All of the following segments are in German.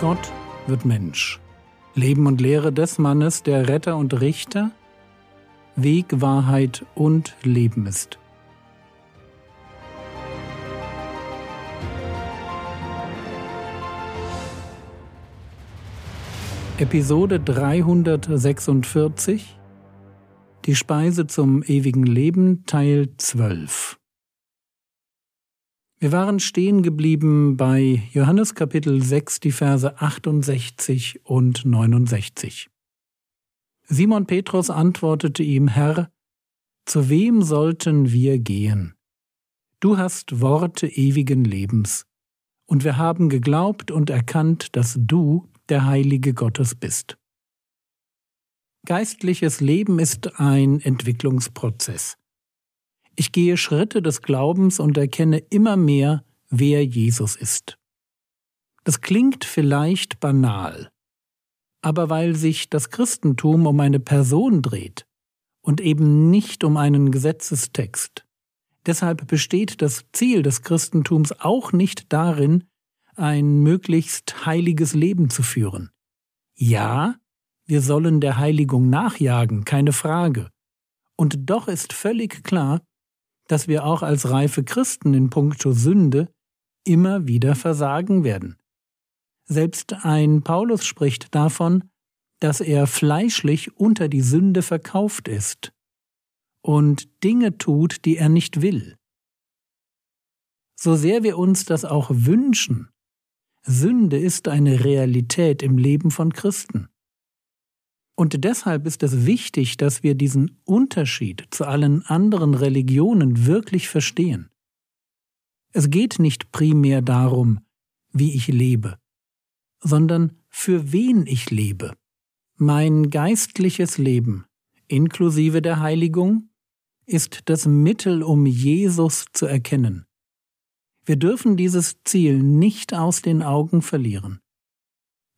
Gott wird Mensch. Leben und Lehre des Mannes, der Retter und Richter, Weg, Wahrheit und Leben ist. Episode 346 Die Speise zum ewigen Leben Teil 12 Wir waren stehen geblieben bei Johannes Kapitel 6, die Verse 68 und 69. Simon Petrus antwortete ihm, Herr, zu wem sollten wir gehen? Du hast Worte ewigen Lebens, und wir haben geglaubt und erkannt, dass du der Heilige Gottes bist. Geistliches Leben ist ein Entwicklungsprozess. Ich gehe Schritte des Glaubens und erkenne immer mehr, wer Jesus ist. Das klingt vielleicht banal, aber weil sich das Christentum um eine Person dreht und eben nicht um einen Gesetzestext, deshalb besteht das Ziel des Christentums auch nicht darin, ein möglichst heiliges Leben zu führen. Ja, wir sollen der Heiligung nachjagen, keine Frage. Und doch ist völlig klar, dass wir auch als reife Christen in puncto Sünde immer wieder versagen werden. Selbst ein Paulus spricht davon, dass er fleischlich unter die Sünde verkauft ist und Dinge tut, die er nicht will. So sehr wir uns das auch wünschen, Sünde ist eine Realität im Leben von Christen. Und deshalb ist es wichtig, dass wir diesen Unterschied zu allen anderen Religionen wirklich verstehen. Es geht nicht primär darum, wie ich lebe, sondern für wen ich lebe. Mein geistliches Leben, inklusive der Heiligung, ist das Mittel, um Jesus zu erkennen wir dürfen dieses Ziel nicht aus den Augen verlieren.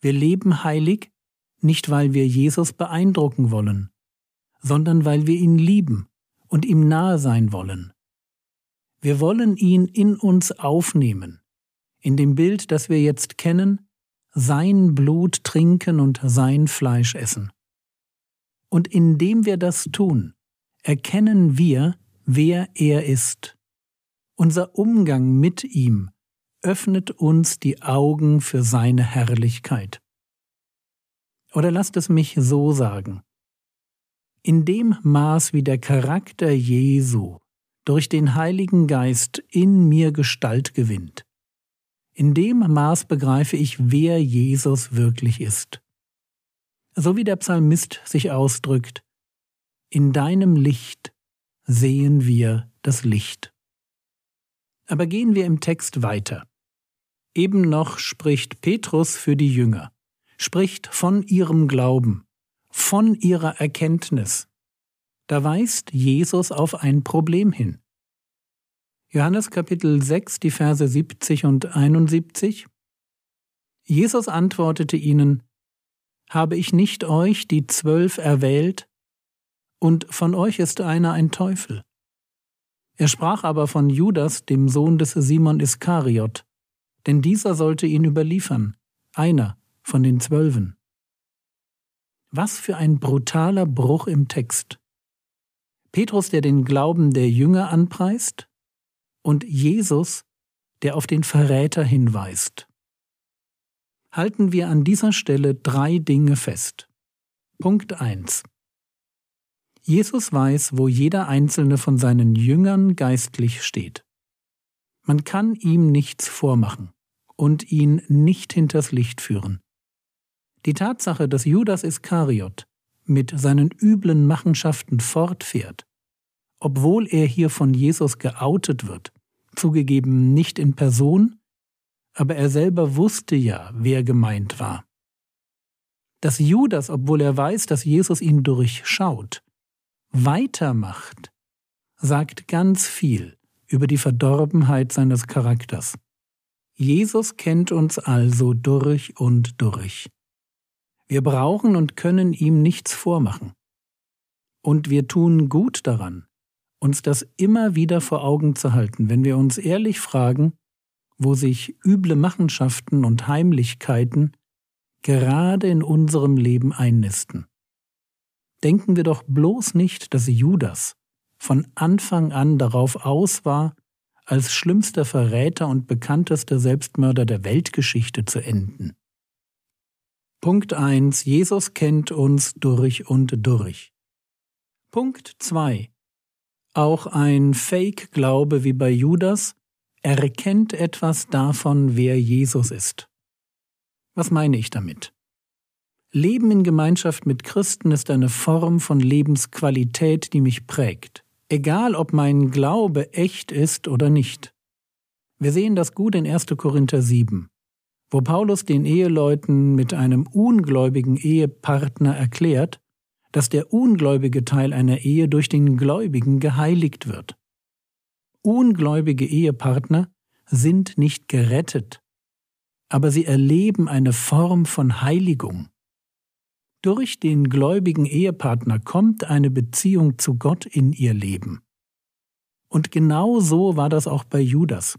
Wir leben heilig, nicht weil wir Jesus beeindrucken wollen, sondern weil wir ihn lieben und ihm nahe sein wollen. Wir wollen ihn in uns aufnehmen, in dem Bild, das wir jetzt kennen, sein Blut trinken und sein Fleisch essen. Und indem wir das tun, erkennen wir, wer er ist unser Umgang mit ihm öffnet uns die Augen für seine Herrlichkeit. Oder lasst es mich so sagen. In dem Maß, wie der Charakter Jesu durch den Heiligen Geist in mir Gestalt gewinnt, in dem Maß begreife ich, wer Jesus wirklich ist. So wie der Psalmist sich ausdrückt, in deinem Licht sehen wir das Licht. Aber gehen wir im Text weiter. Eben noch spricht Petrus für die Jünger, spricht von ihrem Glauben, von ihrer Erkenntnis. Da weist Jesus auf ein Problem hin. Johannes Kapitel 6, die Verse 70 und 71. Jesus antwortete ihnen, Habe ich nicht euch die Zwölf erwählt? Und von euch ist einer ein Teufel. Er sprach aber von Judas, dem Sohn des Simon Iskariot, denn dieser sollte ihn überliefern, einer von den Zwölfen. Was für ein brutaler Bruch im Text. Petrus, der den Glauben der Jünger anpreist, und Jesus, der auf den Verräter hinweist. Halten wir an dieser Stelle drei Dinge fest. Punkt 1. Jesus weiß, wo jeder einzelne von seinen Jüngern geistlich steht. Man kann ihm nichts vormachen und ihn nicht hinters Licht führen. Die Tatsache, dass Judas Iskariot mit seinen üblen Machenschaften fortfährt, obwohl er hier von Jesus geoutet wird, zugegeben nicht in Person, aber er selber wusste ja, wer gemeint war. Dass Judas, obwohl er weiß, dass Jesus ihn durchschaut, weitermacht, sagt ganz viel über die Verdorbenheit seines Charakters. Jesus kennt uns also durch und durch. Wir brauchen und können ihm nichts vormachen. Und wir tun gut daran, uns das immer wieder vor Augen zu halten, wenn wir uns ehrlich fragen, wo sich üble Machenschaften und Heimlichkeiten gerade in unserem Leben einnisten. Denken wir doch bloß nicht, dass Judas von Anfang an darauf aus war, als schlimmster Verräter und bekanntester Selbstmörder der Weltgeschichte zu enden. Punkt 1. Jesus kennt uns durch und durch. Punkt 2. Auch ein Fake-Glaube wie bei Judas erkennt etwas davon, wer Jesus ist. Was meine ich damit? Leben in Gemeinschaft mit Christen ist eine Form von Lebensqualität, die mich prägt, egal ob mein Glaube echt ist oder nicht. Wir sehen das gut in 1. Korinther 7, wo Paulus den Eheleuten mit einem ungläubigen Ehepartner erklärt, dass der ungläubige Teil einer Ehe durch den Gläubigen geheiligt wird. Ungläubige Ehepartner sind nicht gerettet, aber sie erleben eine Form von Heiligung. Durch den gläubigen Ehepartner kommt eine Beziehung zu Gott in ihr Leben. Und genau so war das auch bei Judas.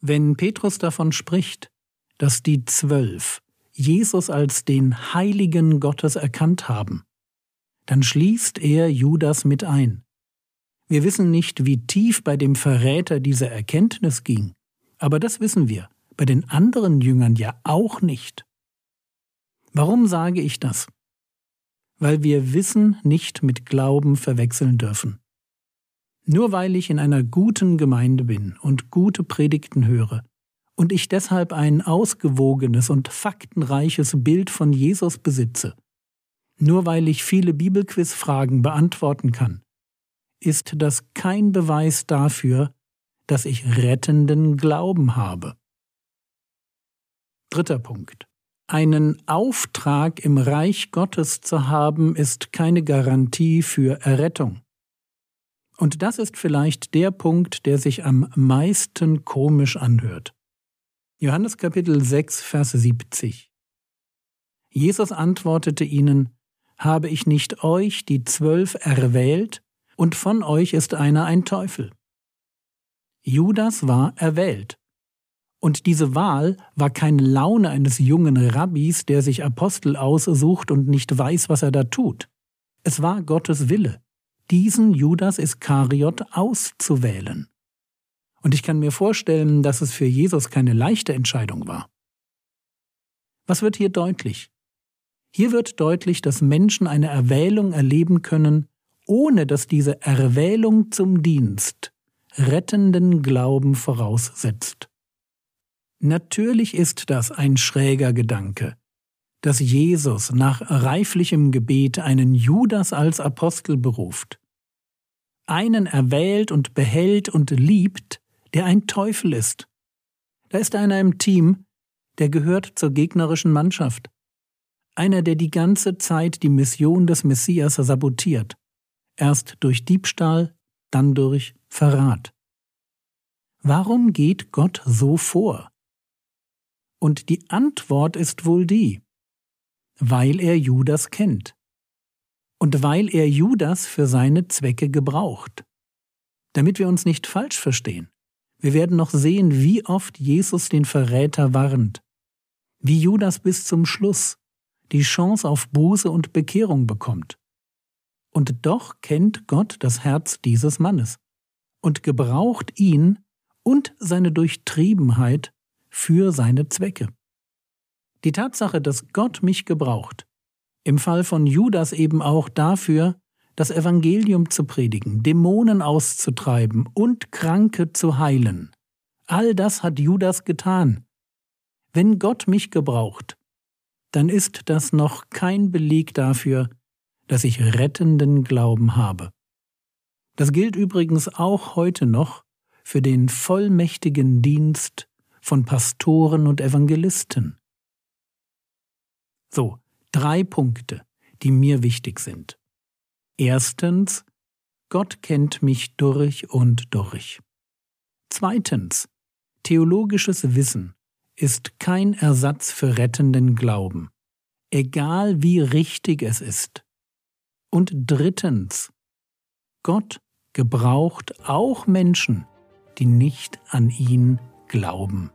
Wenn Petrus davon spricht, dass die Zwölf Jesus als den Heiligen Gottes erkannt haben, dann schließt er Judas mit ein. Wir wissen nicht, wie tief bei dem Verräter diese Erkenntnis ging, aber das wissen wir, bei den anderen Jüngern ja auch nicht. Warum sage ich das? Weil wir Wissen nicht mit Glauben verwechseln dürfen. Nur weil ich in einer guten Gemeinde bin und gute Predigten höre und ich deshalb ein ausgewogenes und faktenreiches Bild von Jesus besitze, nur weil ich viele Bibelquizfragen beantworten kann, ist das kein Beweis dafür, dass ich rettenden Glauben habe. Dritter Punkt. Einen Auftrag im Reich Gottes zu haben, ist keine Garantie für Errettung. Und das ist vielleicht der Punkt, der sich am meisten komisch anhört. Johannes Kapitel 6, Vers 70. Jesus antwortete ihnen, Habe ich nicht euch, die Zwölf, erwählt, und von euch ist einer ein Teufel? Judas war erwählt, und diese Wahl war keine Laune eines jungen Rabbis, der sich Apostel aussucht und nicht weiß, was er da tut. Es war Gottes Wille, diesen Judas Iskariot auszuwählen. Und ich kann mir vorstellen, dass es für Jesus keine leichte Entscheidung war. Was wird hier deutlich? Hier wird deutlich, dass Menschen eine Erwählung erleben können, ohne dass diese Erwählung zum Dienst rettenden Glauben voraussetzt. Natürlich ist das ein schräger Gedanke, dass Jesus nach reiflichem Gebet einen Judas als Apostel beruft, einen erwählt und behält und liebt, der ein Teufel ist. Da ist einer im Team, der gehört zur gegnerischen Mannschaft, einer, der die ganze Zeit die Mission des Messias sabotiert, erst durch Diebstahl, dann durch Verrat. Warum geht Gott so vor? Und die Antwort ist wohl die, weil er Judas kennt und weil er Judas für seine Zwecke gebraucht. Damit wir uns nicht falsch verstehen, wir werden noch sehen, wie oft Jesus den Verräter warnt, wie Judas bis zum Schluss die Chance auf Buße und Bekehrung bekommt. Und doch kennt Gott das Herz dieses Mannes und gebraucht ihn und seine Durchtriebenheit für seine Zwecke. Die Tatsache, dass Gott mich gebraucht, im Fall von Judas eben auch dafür, das Evangelium zu predigen, Dämonen auszutreiben und Kranke zu heilen. All das hat Judas getan. Wenn Gott mich gebraucht, dann ist das noch kein Beleg dafür, dass ich rettenden Glauben habe. Das gilt übrigens auch heute noch für den vollmächtigen Dienst von Pastoren und Evangelisten. So, drei Punkte, die mir wichtig sind. Erstens, Gott kennt mich durch und durch. Zweitens, theologisches Wissen ist kein Ersatz für rettenden Glauben, egal wie richtig es ist. Und drittens, Gott gebraucht auch Menschen, die nicht an ihn glauben.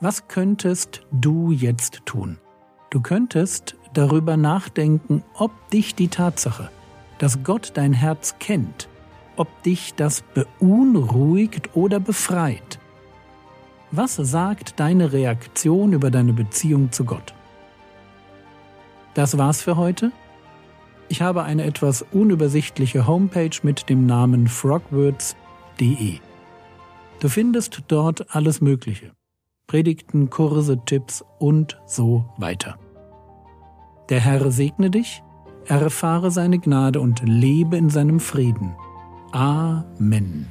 Was könntest du jetzt tun? Du könntest darüber nachdenken, ob dich die Tatsache, dass Gott dein Herz kennt, ob dich das beunruhigt oder befreit. Was sagt deine Reaktion über deine Beziehung zu Gott? Das war's für heute. Ich habe eine etwas unübersichtliche Homepage mit dem Namen frogwords.de. Du findest dort alles Mögliche. Predigten, Kurse, Tipps und so weiter. Der Herr segne dich, erfahre seine Gnade und lebe in seinem Frieden. Amen.